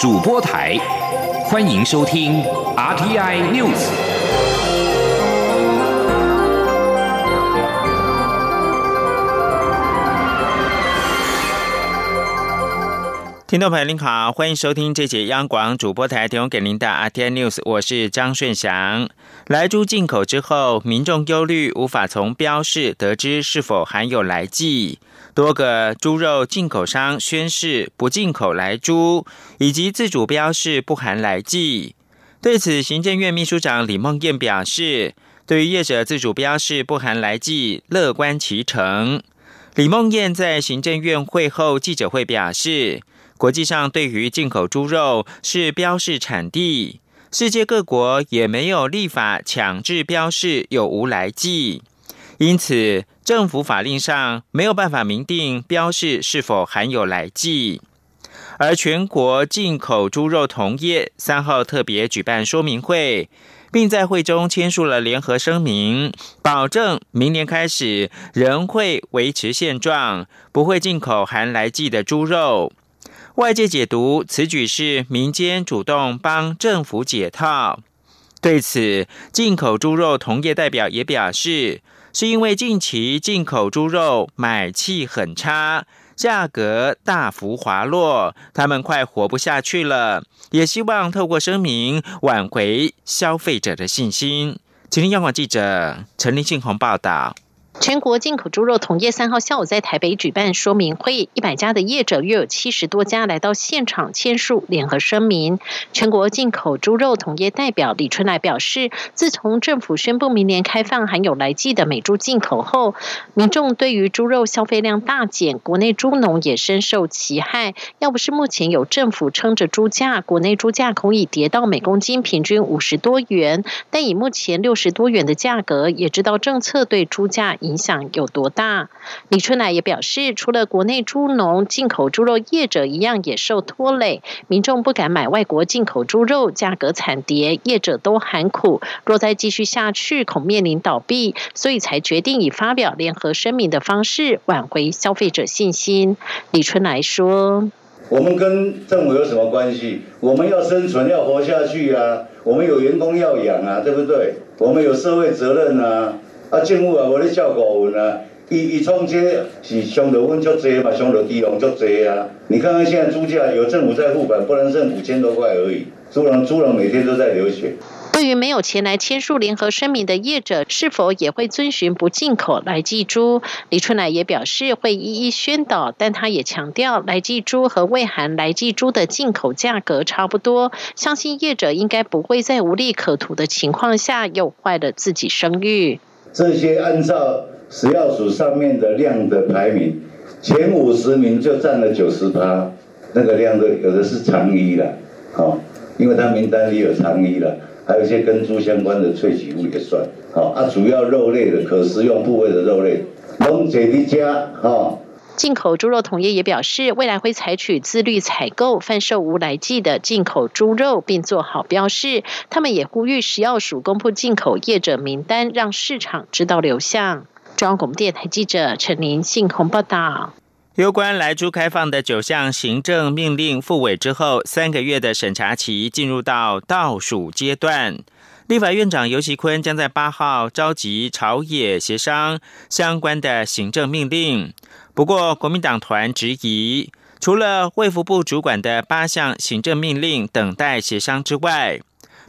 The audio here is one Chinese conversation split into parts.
主播台，欢迎收听 RTI News。听众朋友您好，欢迎收听这节央广主播台提供给您的 RTI News，我是张顺祥。来猪进口之后，民众忧虑无法从标示得知是否含有来剂。多个猪肉进口商宣示不进口来猪，以及自主标示不含来剂。对此，行政院秘书长李梦燕表示，对于业者自主标示不含来剂，乐观其成。李梦燕在行政院会后记者会表示，国际上对于进口猪肉是标示产地，世界各国也没有立法强制标示有无来剂，因此。政府法令上没有办法明定标示是否含有来剂，而全国进口猪肉同业三号特别举办说明会，并在会中签署了联合声明，保证明年开始仍会维持现状，不会进口含来剂的猪肉。外界解读此举是民间主动帮政府解套。对此，进口猪肉同业代表也表示。是因为近期进口猪肉买气很差，价格大幅滑落，他们快活不下去了，也希望透过声明挽回消费者的信心。请听央广记者陈立信宏报道。全国进口猪肉同业三号下午在台北举办说明会，一百家的业者约有七十多家来到现场签署联合声明。全国进口猪肉同业代表李春来表示，自从政府宣布明年开放含有来剂的美猪进口后，民众对于猪肉消费量大减，国内猪农也深受其害。要不是目前有政府撑着猪价，国内猪价恐已跌到每公斤平均五十多元，但以目前六十多元的价格，也知道政策对猪价。影响有多大？李春来也表示，除了国内猪农、进口猪肉业者一样也受拖累，民众不敢买外国进口猪肉，价格惨跌，业者都喊苦。若再继续下去，恐面临倒闭，所以才决定以发表联合声明的方式挽回消费者信心。李春来说：“我们跟政府有什么关系？我们要生存，要活下去啊！我们有员工要养啊，对不对？我们有社会责任啊！”啊，政府也无咧照顾阮啊，伊伊创这是伤到阮足济嘛，伤到地方足济啊。你看看现在猪价，有政府在付款，不能剩五千多块而已。猪人猪人每天都在流血。对于没有前来签署联合声明的业者，是否也会遵循不进口来记猪？李春来也表示会一一宣导，但他也强调，来记猪和未含来记猪的进口价格差不多，相信业者应该不会在无利可图的情况下又坏了自己声誉。这些按照食药署上面的量的排名，前五十名就占了九十趴，那个量的有的是长衣了，哦，因为它名单里有长衣了，还有一些跟猪相关的萃取物也算，好，啊，主要肉类的可食用部位的肉类，龙姐的家，哈。进口猪肉同业也表示，未来会采取自律采购、贩售无来记的进口猪肉，并做好标示。他们也呼吁食药署公布进口业者名单，让市场知道流向。中央广播电台记者陈林信鸿报道。有关来猪开放的九项行政命令复委之后，三个月的审查期进入到倒数阶段。立法院长尤其坤将在八号召集朝野协商相关的行政命令。不过，国民党团质疑，除了卫福部主管的八项行政命令等待协商之外，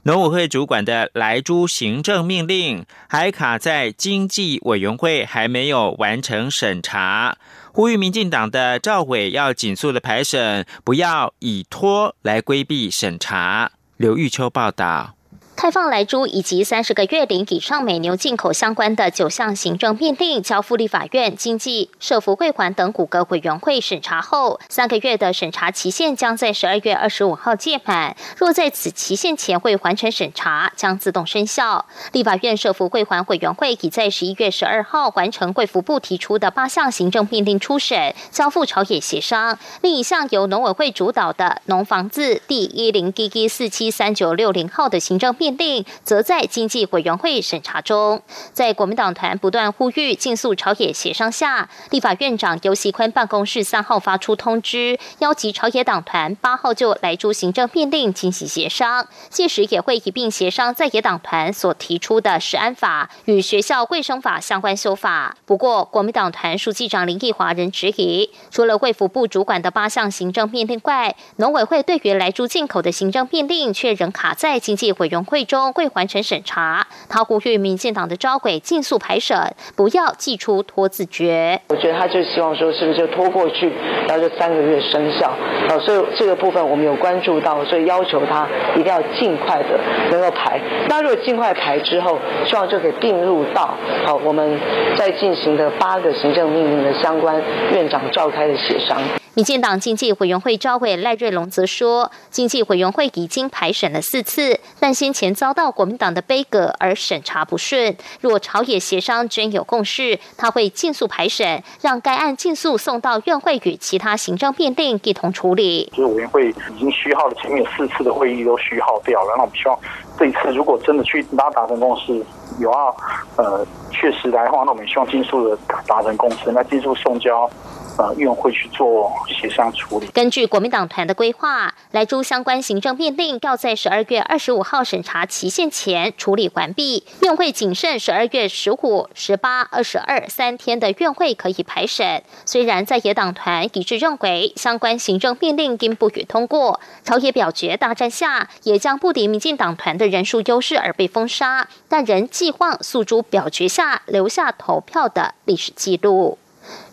农委会主管的来猪行政命令还卡在经济委员会还没有完成审查，呼吁民进党的赵委要紧速的排审，不要以拖来规避审查。刘玉秋报道。开放来猪以及三十个月龄以上美牛进口相关的九项行政命令交付立法院经济社福会环等五个委员会审查后，三个月的审查期限将在十二月二十五号届满。若在此期限前未完成审查，将自动生效。立法院社福会环委员会已在十一月十二号完成贵福部提出的八项行政命令初审，交付朝野协商。另一项由农委会主导的农房字第一零 G G 四七三九六零号的行政命令，则在经济委员会审查中。在国民党团不断呼吁尽速朝野协商下，立法院长游锡坤办公室三号发出通知，邀集朝野党团八号就来诸行政命令进行协商，届时也会一并协商在野党团所提出的食安法与学校卫生法相关修法。不过，国民党团书记长林义华仍质疑，除了卫福部主管的八项行政命令外，农委会对于来猪进口的行政命令却仍卡在经济委员中未完成审查。他呼吁民进党的招轨尽速排审，不要寄出拖字诀。我觉得他就希望说，是不是就拖过去，然后就三个月生效？好，所以这个部分我们有关注到，所以要求他一定要尽快的能够排。那如果尽快排之后，希望就可以并入到好我们在进行的八个行政命令的相关院长召开的协商。民进党经济委员会召委赖瑞龙则说，经济委员会已经排审了四次，但先前遭到国民党的杯葛而审查不顺。若朝野协商真有共识，他会尽速排审，让该案尽速送到院会与其他行政变定一同处理。就是委员会已经虚耗了前面四次的会议都虚耗掉了，那我们希望这一次如果真的去拉达成共识，有要呃确实来的话，那我们希望尽速的达成共识，那尽速送交。呃，院会去做协商处理。根据国民党团的规划，来诸相关行政命令要在十二月二十五号审查期限前处理完毕。院会仅剩十二月十五、十八、二十二三天的院会可以排审。虽然在野党团一致认为相关行政命令应不予通过，朝野表决大战下，也将不敌民进党团的人数优势而被封杀，但仍寄望诉诸表决下留下投票的历史记录。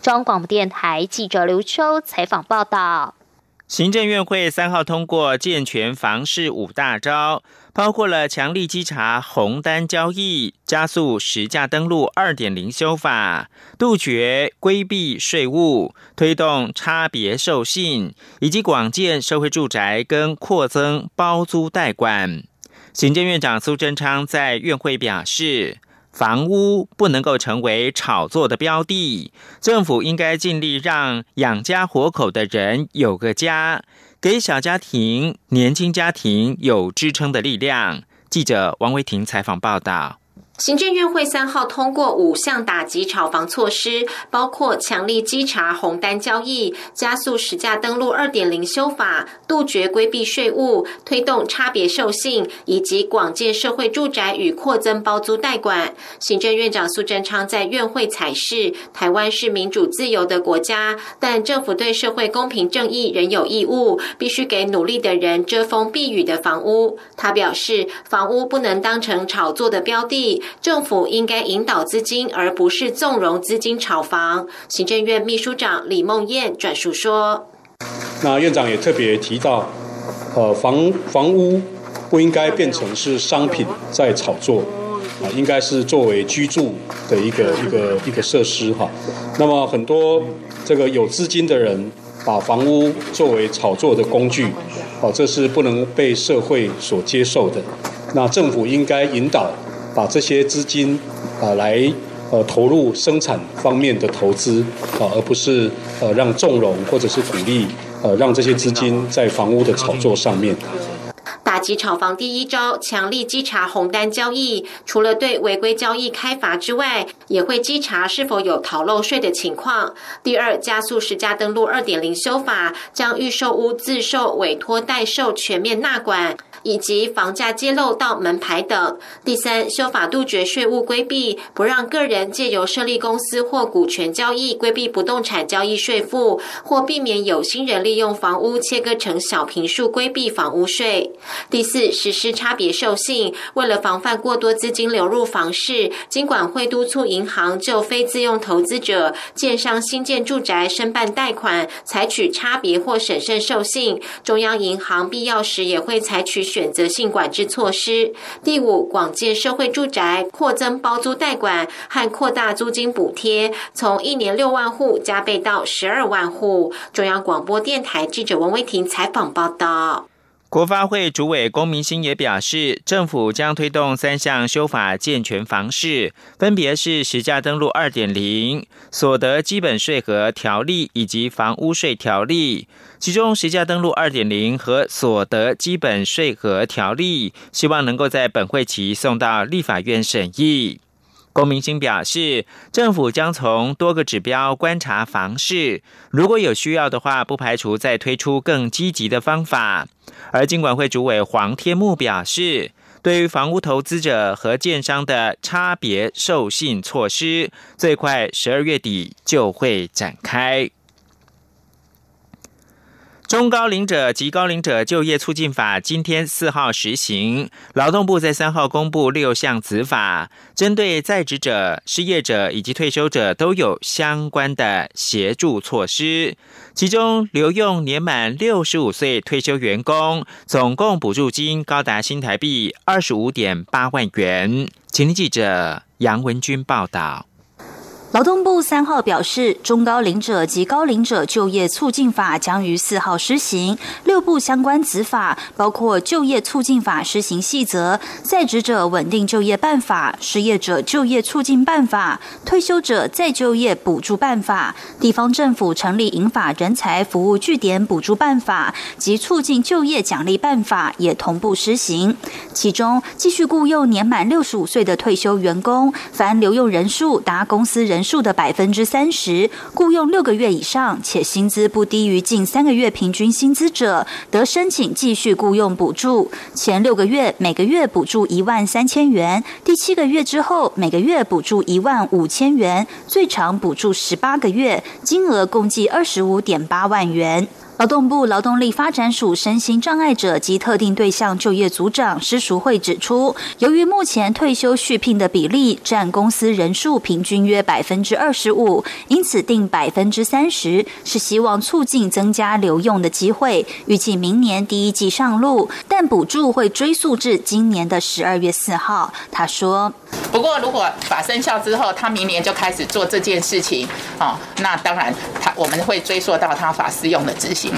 中央广播电台记者刘秋采访报道：行政院会三号通过健全房市五大招，包括了强力稽查红单交易、加速实价登录二点零修法、杜绝规避税务、推动差别授信，以及广建社会住宅跟扩增包租代管。行政院长苏贞昌在院会表示。房屋不能够成为炒作的标的，政府应该尽力让养家活口的人有个家，给小家庭、年轻家庭有支撑的力量。记者王维婷采访报道。行政院会三号通过五项打击炒房措施，包括强力稽查红单交易、加速实价登录二点零修法、杜绝规避税务、推动差别授信，以及广建社会住宅与扩增包租代管。行政院长苏贞昌在院会采示，台湾是民主自由的国家，但政府对社会公平正义仍有义务，必须给努力的人遮风避雨的房屋。他表示，房屋不能当成炒作的标的。政府应该引导资金，而不是纵容资金炒房。行政院秘书长李梦燕转述说：“那院长也特别提到，呃，房房屋不应该变成是商品在炒作，啊，应该是作为居住的一个一个一个设施哈。那么很多这个有资金的人把房屋作为炒作的工具，哦，这是不能被社会所接受的。那政府应该引导。”把这些资金啊来呃投入生产方面的投资啊，而不是呃让纵容或者是鼓励呃让这些资金在房屋的炒作上面。打击炒房第一招，强力稽查红单交易，除了对违规交易开罚之外，也会稽查是否有逃漏税的情况。第二，加速实价登录二点零修法，将预售屋自售、委托代售全面纳管。以及房价揭露到门牌等。第三，修法杜绝税务规避，不让个人借由设立公司或股权交易规避不动产交易税负，或避免有心人利用房屋切割成小平数规避房屋税。第四，实施差别授信，为了防范过多资金流入房市，金管会督促银行就非自用投资者、建商新建住宅申办贷款，采取差别或审慎授信。中央银行必要时也会采取。选择性管制措施。第五，广建社会住宅，扩增包租代管和扩大租金补贴，从一年六万户加倍到十二万户。中央广播电台记者王威婷采访报道。国发会主委龚明鑫也表示，政府将推动三项修法健全房市，分别是实价登录二点零、所得基本税额条例以及房屋税条例。其中，实价登录二点零和所得基本税额条例，希望能够在本会期送到立法院审议。龚明星表示，政府将从多个指标观察房市，如果有需要的话，不排除再推出更积极的方法。而金管会主委黄天木表示，对于房屋投资者和建商的差别授信措施，最快十二月底就会展开。中高龄者及高龄者就业促进法今天四号实行，劳动部在三号公布六项子法，针对在职者、失业者以及退休者都有相关的协助措施。其中，留用年满六十五岁退休员工，总共补助金高达新台币二十五点八万元。请听记者杨文君报道。劳动部三号表示，中高龄者及高龄者就业促进法将于四号施行。六部相关子法包括就业促进法施行细则、在职者稳定就业办法、失业者就业促进办法、退休者再就业补助办法、地方政府成立引法人才服务据点补助办法及促进就业奖励办法也同步施行。其中，继续雇佣年满六十五岁的退休员工，凡留用人数达公司人。人数的百分之三十，雇佣六个月以上且薪资不低于近三个月平均薪资者，得申请继续雇佣补助。前六个月每个月补助一万三千元，第七个月之后每个月补助一万五千元，最长补助十八个月，金额共计二十五点八万元。劳动部劳动力发展署身心障碍者及特定对象就业组长施淑慧指出，由于目前退休续聘的比例占公司人数平均约百分之二十五，因此定百分之三十，是希望促进增加留用的机会。预计明年第一季上路，但补助会追溯至今年的十二月四号。他说：“不过如果法生效之后，他明年就开始做这件事情，哦，那当然他我们会追溯到他法适用的执行。”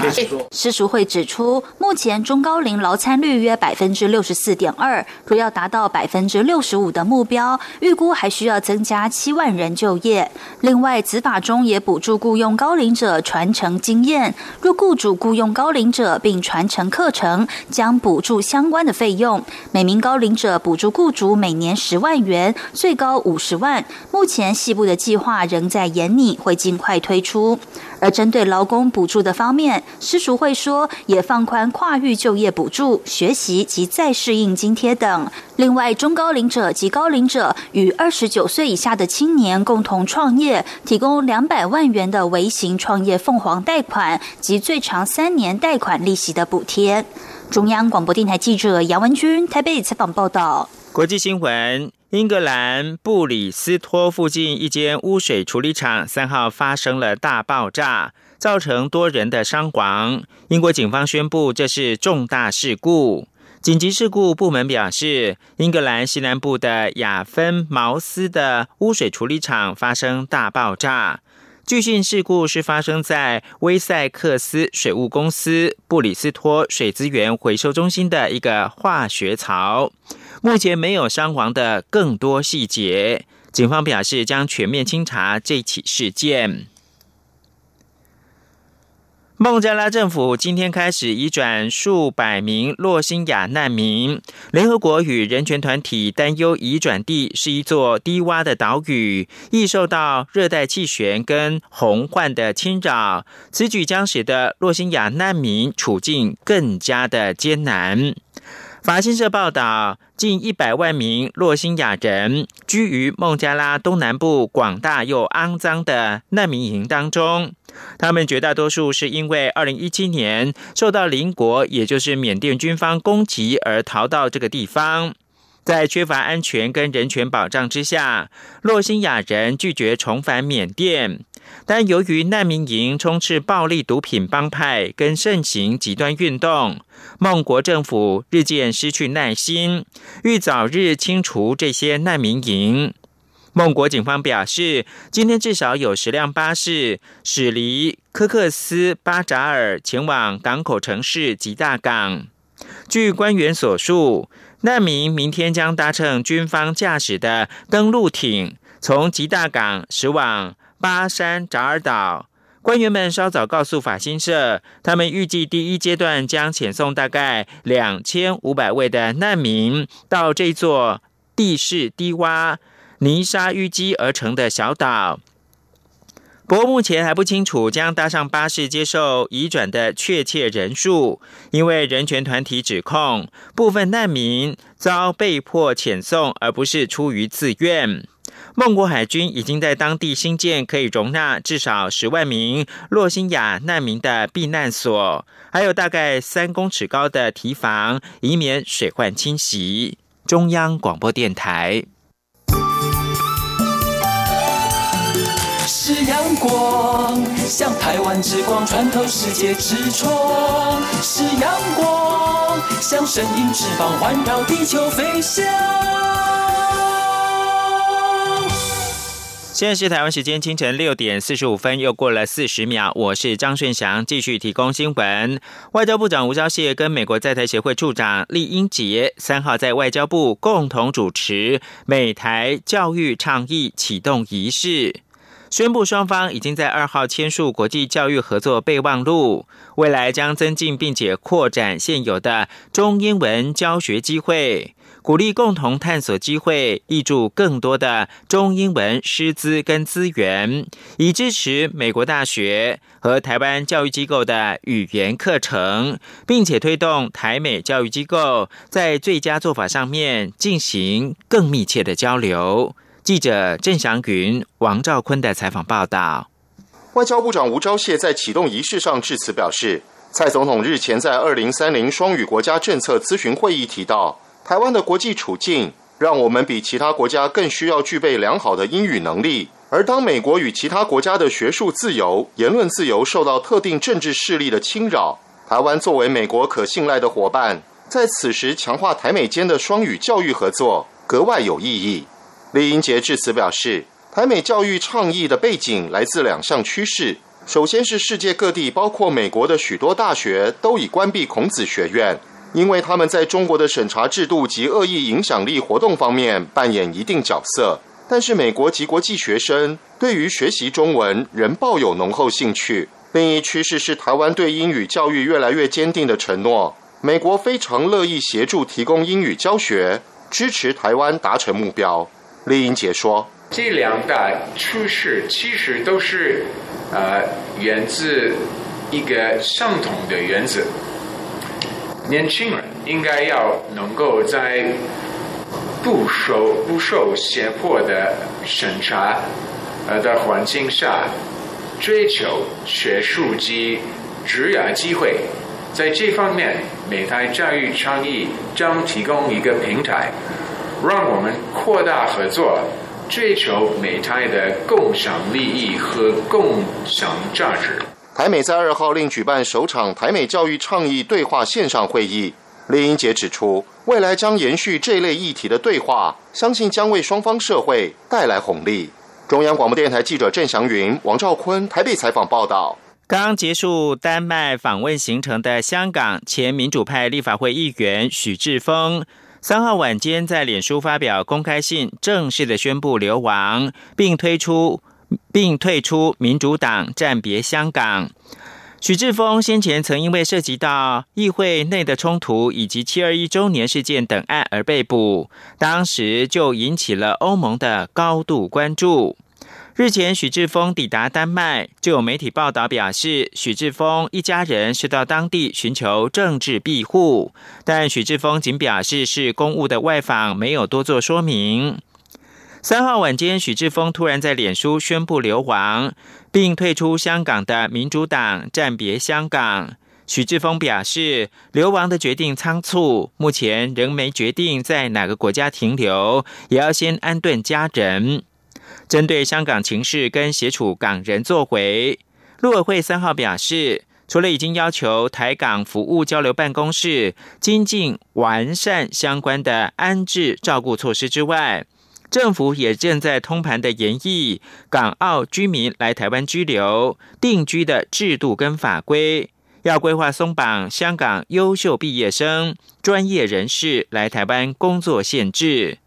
施淑慧指出，目前中高龄劳参率约百分之六十四点二，若要达到百分之六十五的目标，预估还需要增加七万人就业。另外，子法中也补助雇佣高龄者传承经验，若雇主雇佣高龄者并传承课程，将补助相关的费用。每名高龄者补助雇主每年十万元，最高五十万。目前细部的计划仍在研拟，会尽快推出。而针对劳工补助的方面，施淑会说，也放宽跨域就业补助、学习及再适应津贴等。另外，中高龄者及高龄者与二十九岁以下的青年共同创业，提供两百万元的微型创业凤凰贷款及最长三年贷款利息的补贴。中央广播电台记者杨文君台北采访报道。国际新闻。英格兰布里斯托附近一间污水处理厂三号发生了大爆炸，造成多人的伤亡。英国警方宣布这是重大事故。紧急事故部门表示，英格兰西南部的亚芬茅斯的污水处理厂发生大爆炸。据信，事故是发生在威塞克斯水务公司布里斯托水资源回收中心的一个化学槽。目前没有伤亡的更多细节，警方表示将全面清查这起事件。孟加拉政府今天开始移转数百名洛辛亚难民。联合国与人权团体担忧移转地是一座低洼的岛屿，易受到热带气旋跟洪患的侵扰。此举将使得洛辛亚难民处境更加的艰难。法新社报道，近一百万名洛辛亚人居于孟加拉东南部广大又肮脏的难民营当中。他们绝大多数是因为二零一七年受到邻国，也就是缅甸军方攻击而逃到这个地方。在缺乏安全跟人权保障之下，洛辛亚人拒绝重返缅甸。但由于难民营充斥暴力、毒品帮派跟盛行极端运动，孟国政府日渐失去耐心，欲早日清除这些难民营。孟国警方表示，今天至少有十辆巴士驶离科克斯巴扎尔，前往港口城市吉大港。据官员所述，难民明天将搭乘军方驾驶的登陆艇，从吉大港驶往巴山扎尔岛。官员们稍早告诉法新社，他们预计第一阶段将遣送大概两千五百位的难民到这座地势低洼、泥沙淤积而成的小岛。不过目前还不清楚将搭上巴士接受移转的确切人数，因为人权团体指控部分难民遭被迫遣送，而不是出于自愿。孟国海军已经在当地新建可以容纳至少十万名洛辛亚难民的避难所，还有大概三公尺高的堤防，以免水患侵袭。中央广播电台。是阳光，像台湾之光穿透世界之窗；是阳光，像神鹰翅膀环绕地球飞翔。现在是台湾时间清晨六点四十五分，又过了四十秒。我是张顺祥，继续提供新闻。外交部长吴钊燮跟美国在台协会处长厉英杰三号在外交部共同主持美台教育倡议启动仪式，宣布双方已经在二号签署国际教育合作备忘录，未来将增进并且扩展现有的中英文教学机会。鼓励共同探索机会，挹注更多的中英文师资跟资源，以支持美国大学和台湾教育机构的语言课程，并且推动台美教育机构在最佳做法上面进行更密切的交流。记者郑祥云、王兆坤的采访报道。外交部长吴钊燮在启动仪式上致辞表示，蔡总统日前在二零三零双语国家政策咨询会议提到。台湾的国际处境让我们比其他国家更需要具备良好的英语能力。而当美国与其他国家的学术自由、言论自由受到特定政治势力的侵扰，台湾作为美国可信赖的伙伴，在此时强化台美间的双语教育合作格外有意义。李英杰致辞表示，台美教育倡议的背景来自两项趋势：首先是世界各地，包括美国的许多大学都已关闭孔子学院。因为他们在中国的审查制度及恶意影响力活动方面扮演一定角色，但是美国及国际学生对于学习中文仍抱有浓厚兴趣。另一趋势是台湾对英语教育越来越坚定的承诺，美国非常乐意协助提供英语教学，支持台湾达成目标。丽英杰说：“这两大趋势其实都是呃源自一个相同的原则。”年轻人应该要能够在不受不受胁迫的审查呃的环境下追求学术及职业机会，在这方面，美台教育倡议将提供一个平台，让我们扩大合作，追求美台的共享利益和共享价值。台美在二号另举办首场台美教育倡议对话线上会议。李英杰指出，未来将延续这类议题的对话，相信将为双方社会带来红利。中央广播电台记者郑祥云、王兆坤台北采访报道。刚结束丹麦访问行程的香港前民主派立法会议员许志峰，三号晚间在脸书发表公开信，正式的宣布流亡，并推出。并退出民主党，暂别香港。许志峰先前曾因为涉及到议会内的冲突以及七二一周年事件等案而被捕，当时就引起了欧盟的高度关注。日前，许志峰抵达丹麦，就有媒体报道表示，许志峰一家人是到当地寻求政治庇护，但许志峰仅表示是公务的外访，没有多做说明。三号晚间，许志峰突然在脸书宣布流亡，并退出香港的民主党，暂别香港。许志峰表示，流亡的决定仓促，目前仍没决定在哪个国家停留，也要先安顿家人。针对香港情势跟协助港人作回，陆委会三号表示，除了已经要求台港服务交流办公室精进完善相关的安置照顾措施之外，政府也正在通盘的研议港澳居民来台湾居留定居的制度跟法规，要规划松绑香港优秀毕业生、专业人士来台湾工作限制，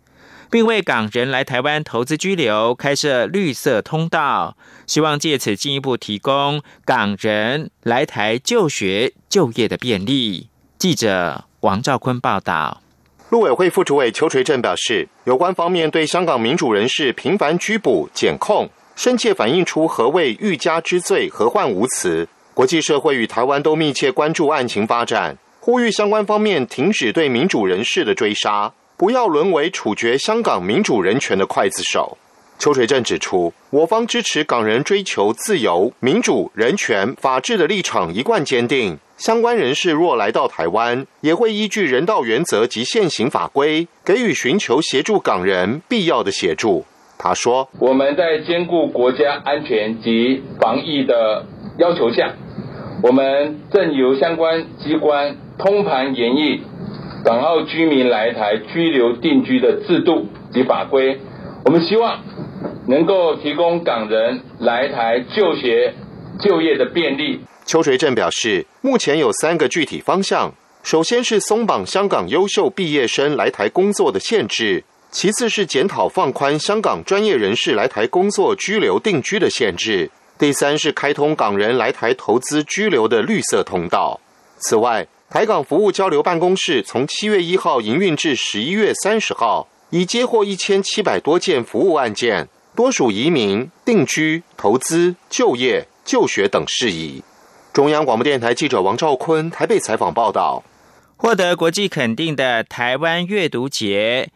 并为港人来台湾投资居留开设绿色通道，希望借此进一步提供港人来台就学就业的便利。记者王兆坤报道。陆委会副主委邱垂正表示，有关方面对香港民主人士频繁拘捕、检控，深切反映出何谓欲加之罪，何患无辞。国际社会与台湾都密切关注案情发展，呼吁相关方面停止对民主人士的追杀，不要沦为处决香港民主人权的刽子手。邱垂正指出，我方支持港人追求自由、民主、人权、法治的立场一贯坚定。相关人士若来到台湾，也会依据人道原则及现行法规，给予寻求协助港人必要的协助。他说：“我们在兼顾国家安全及防疫的要求下。”我们正由相关机关通盘研议港澳居民来台居留定居的制度及法规。我们希望能够提供港人来台就学、就业的便利。邱垂正表示，目前有三个具体方向：首先是松绑香港优秀毕业生来台工作的限制；其次是检讨放宽香港专业人士来台工作居留定居的限制。第三是开通港人来台投资居留的绿色通道。此外，台港服务交流办公室从七月一号营运至十一月三十号，已接获一千七百多件服务案件，多属移民、定居、投资、就业、就学等事宜。中央广播电台记者王兆坤台北采访报道。获得国际肯定的台湾阅读节，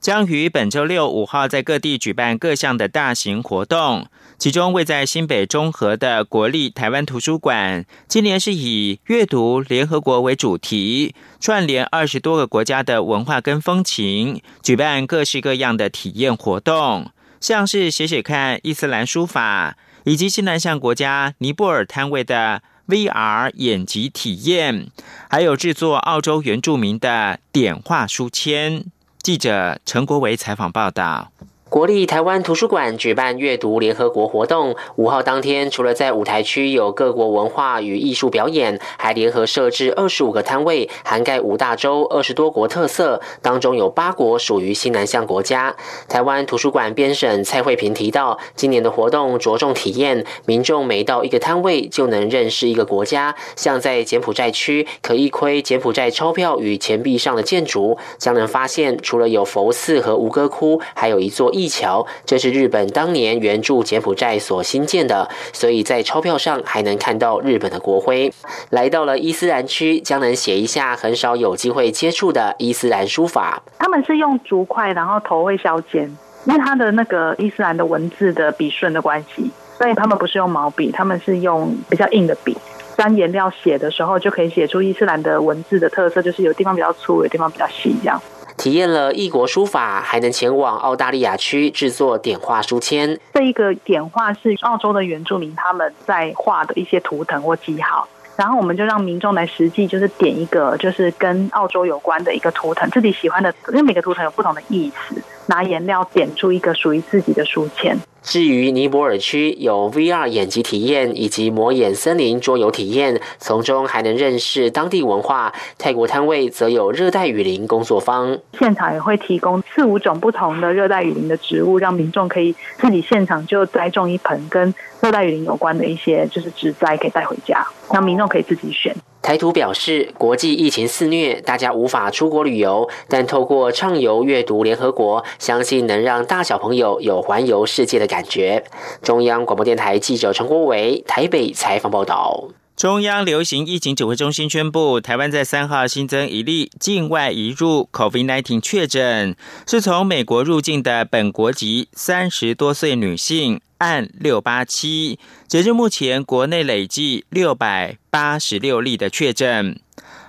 将于本周六五号在各地举办各项的大型活动。其中，位在新北中和的国立台湾图书馆，今年是以“阅读联合国”为主题，串联二十多个国家的文化跟风情，举办各式各样的体验活动，像是写写看伊斯兰书法，以及西南向国家尼泊尔摊位的 VR 演集体验，还有制作澳洲原住民的点画书签。记者陈国维采访报道。国立台湾图书馆举办阅读联合国活动，五号当天，除了在舞台区有各国文化与艺术表演，还联合设置二十五个摊位，涵盖五大洲二十多国特色，当中有八国属于西南向国家。台湾图书馆编审蔡慧平提到，今年的活动着重体验，民众每到一个摊位就能认识一个国家，像在柬埔寨区，可一窥柬埔寨钞票与钱币上的建筑，将能发现除了有佛寺和吴哥窟，还有一座。一桥，这是日本当年援助柬埔寨所新建的，所以在钞票上还能看到日本的国徽。来到了伊斯兰区，将能写一下很少有机会接触的伊斯兰书法。他们是用竹筷，然后头会削尖，因为他的那个伊斯兰的文字的笔顺的关系，所以他们不是用毛笔，他们是用比较硬的笔，沾颜料写的时候就可以写出伊斯兰的文字的特色，就是有地方比较粗，有地方比较细，这样。体验了异国书法，还能前往澳大利亚区制作点画书签。这一个点画是澳洲的原住民他们在画的一些图腾或记号，然后我们就让民众来实际就是点一个就是跟澳洲有关的一个图腾，自己喜欢的，因为每个图腾有不同的意思，拿颜料点出一个属于自己的书签。至于尼泊尔区有 VR 眼疾体验以及魔眼森林桌游体验，从中还能认识当地文化。泰国摊位则有热带雨林工作坊，现场也会提供四五种不同的热带雨林的植物，让民众可以自己现场就栽种一盆跟热带雨林有关的一些就是植栽，可以带回家，让民众可以自己选。台图表示，国际疫情肆虐，大家无法出国旅游，但透过畅游阅读联合国，相信能让大小朋友有环游世界的感觉。中央广播电台记者陈国伟台北采访报道。中央流行疫情指挥中心宣布，台湾在三号新增一例境外移入 COVID-19 确诊，是从美国入境的本国籍三十多岁女性。案六八七，截至目前，国内累计六百八十六例的确诊。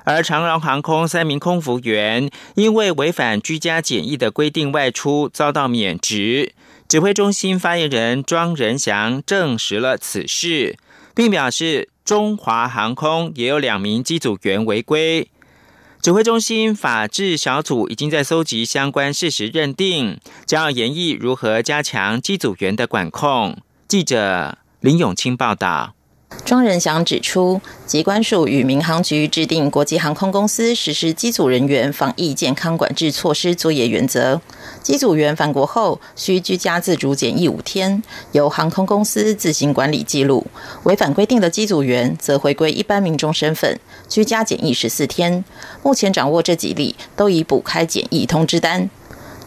而长荣航空三名空服员因为违反居家检疫的规定外出，遭到免职。指挥中心发言人庄仁祥证实了此事，并表示中华航空也有两名机组员违规。指挥中心法制小组已经在搜集相关事实认定，将要研议如何加强机组员的管控。记者林永清报道。庄仁祥指出，机关署与民航局制定国际航空公司实施机组人员防疫健康管制措施作业原则。机组员返国后需居家自主检疫五天，由航空公司自行管理记录。违反规定的机组员则回归一般民众身份，居家检疫十四天。目前掌握这几例，都已补开检疫通知单。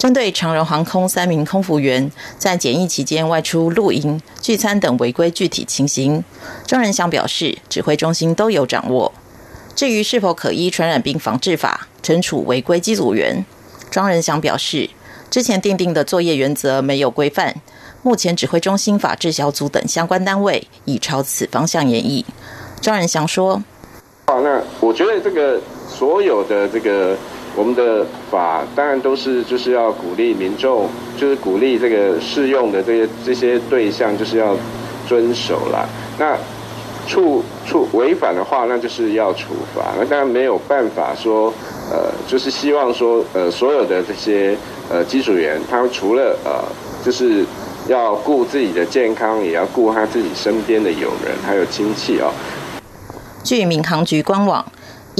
针对长荣航空三名空服员在检疫期间外出露营、聚餐等违规具体情形，庄仁祥表示，指挥中心都有掌握。至于是否可依传染病防治法惩处违规机组员，庄仁祥表示，之前订定的作业原则没有规范，目前指挥中心法制小组等相关单位已朝此方向演绎。庄仁祥说：“好，那我觉得这个所有的这个。”我们的法当然都是就是要鼓励民众，就是鼓励这个适用的这些这些对象就是要遵守啦。那处处违反的话，那就是要处罚。那当然没有办法说，呃，就是希望说，呃，所有的这些呃机组员，他们除了呃，就是要顾自己的健康，也要顾他自己身边的友人还有亲戚哦。据民航局官网。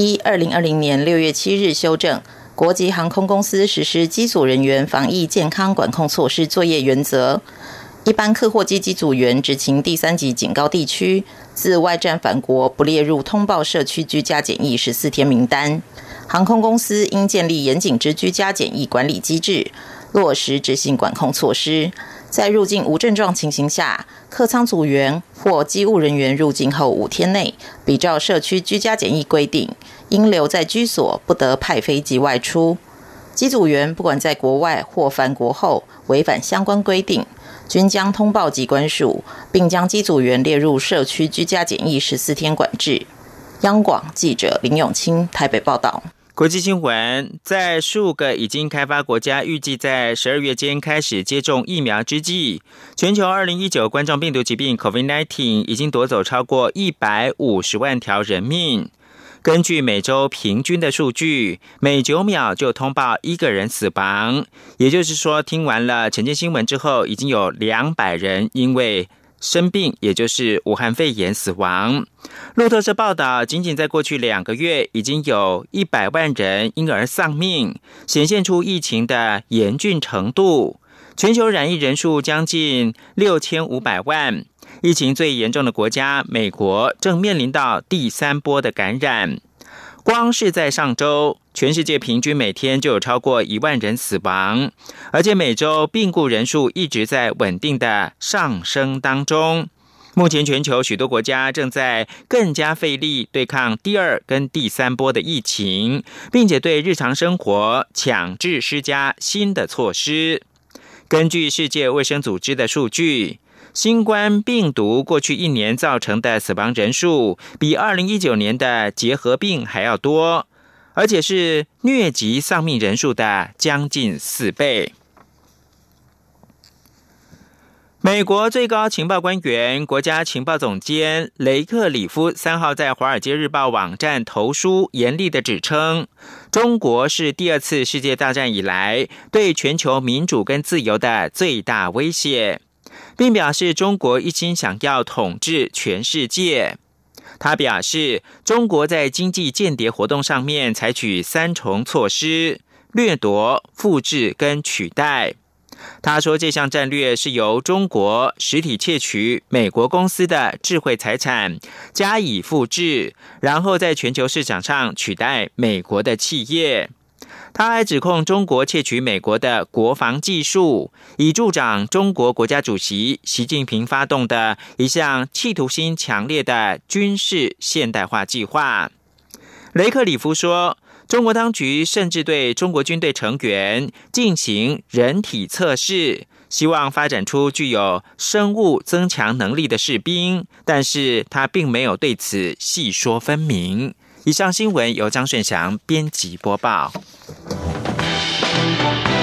一二零二零年六月七日修正国际航空公司实施机组人员防疫健康管控措施作业原则，一般客货机机组员执勤第三级警告地区，自外站返国不列入通报社区居家检疫十四天名单。航空公司应建立严谨之居家检疫管理机制，落实执行管控措施。在入境无症状情形下，客舱组员或机务人员入境后五天内，比照社区居家检疫规定，应留在居所，不得派飞机外出。机组员不管在国外或返国后违反相关规定，均将通报机关署，并将机组员列入社区居家检疫十四天管制。央广记者林永清台北报道。国际新闻：在数个已经开发国家预计在十二月间开始接种疫苗之际，全球二零一九冠状病毒疾病 （COVID-19） 已经夺走超过一百五十万条人命。根据每周平均的数据，每九秒就通报一个人死亡。也就是说，听完了晨间新闻之后，已经有两百人因为。生病，也就是武汉肺炎死亡。路透社报道，仅仅在过去两个月，已经有一百万人因而丧命，显现出疫情的严峻程度。全球染疫人数将近六千五百万，疫情最严重的国家美国正面临到第三波的感染。光是在上周，全世界平均每天就有超过一万人死亡，而且每周病故人数一直在稳定的上升当中。目前，全球许多国家正在更加费力对抗第二跟第三波的疫情，并且对日常生活强制施加新的措施。根据世界卫生组织的数据。新冠病毒过去一年造成的死亡人数，比二零一九年的结核病还要多，而且是疟疾丧命人数的将近四倍。美国最高情报官员、国家情报总监雷克里夫三号在《华尔街日报》网站投书，严厉的指称，中国是第二次世界大战以来对全球民主跟自由的最大威胁。并表示，中国一心想要统治全世界。他表示，中国在经济间谍活动上面采取三重措施：掠夺、复制跟取代。他说，这项战略是由中国实体窃取美国公司的智慧财产，加以复制，然后在全球市场上取代美国的企业。他还指控中国窃取美国的国防技术，以助长中国国家主席习近平发动的一项企图心强烈的军事现代化计划。雷克里夫说，中国当局甚至对中国军队成员进行人体测试，希望发展出具有生物增强能力的士兵，但是他并没有对此细说分明。以上新闻由张顺祥编辑播报。Thank you.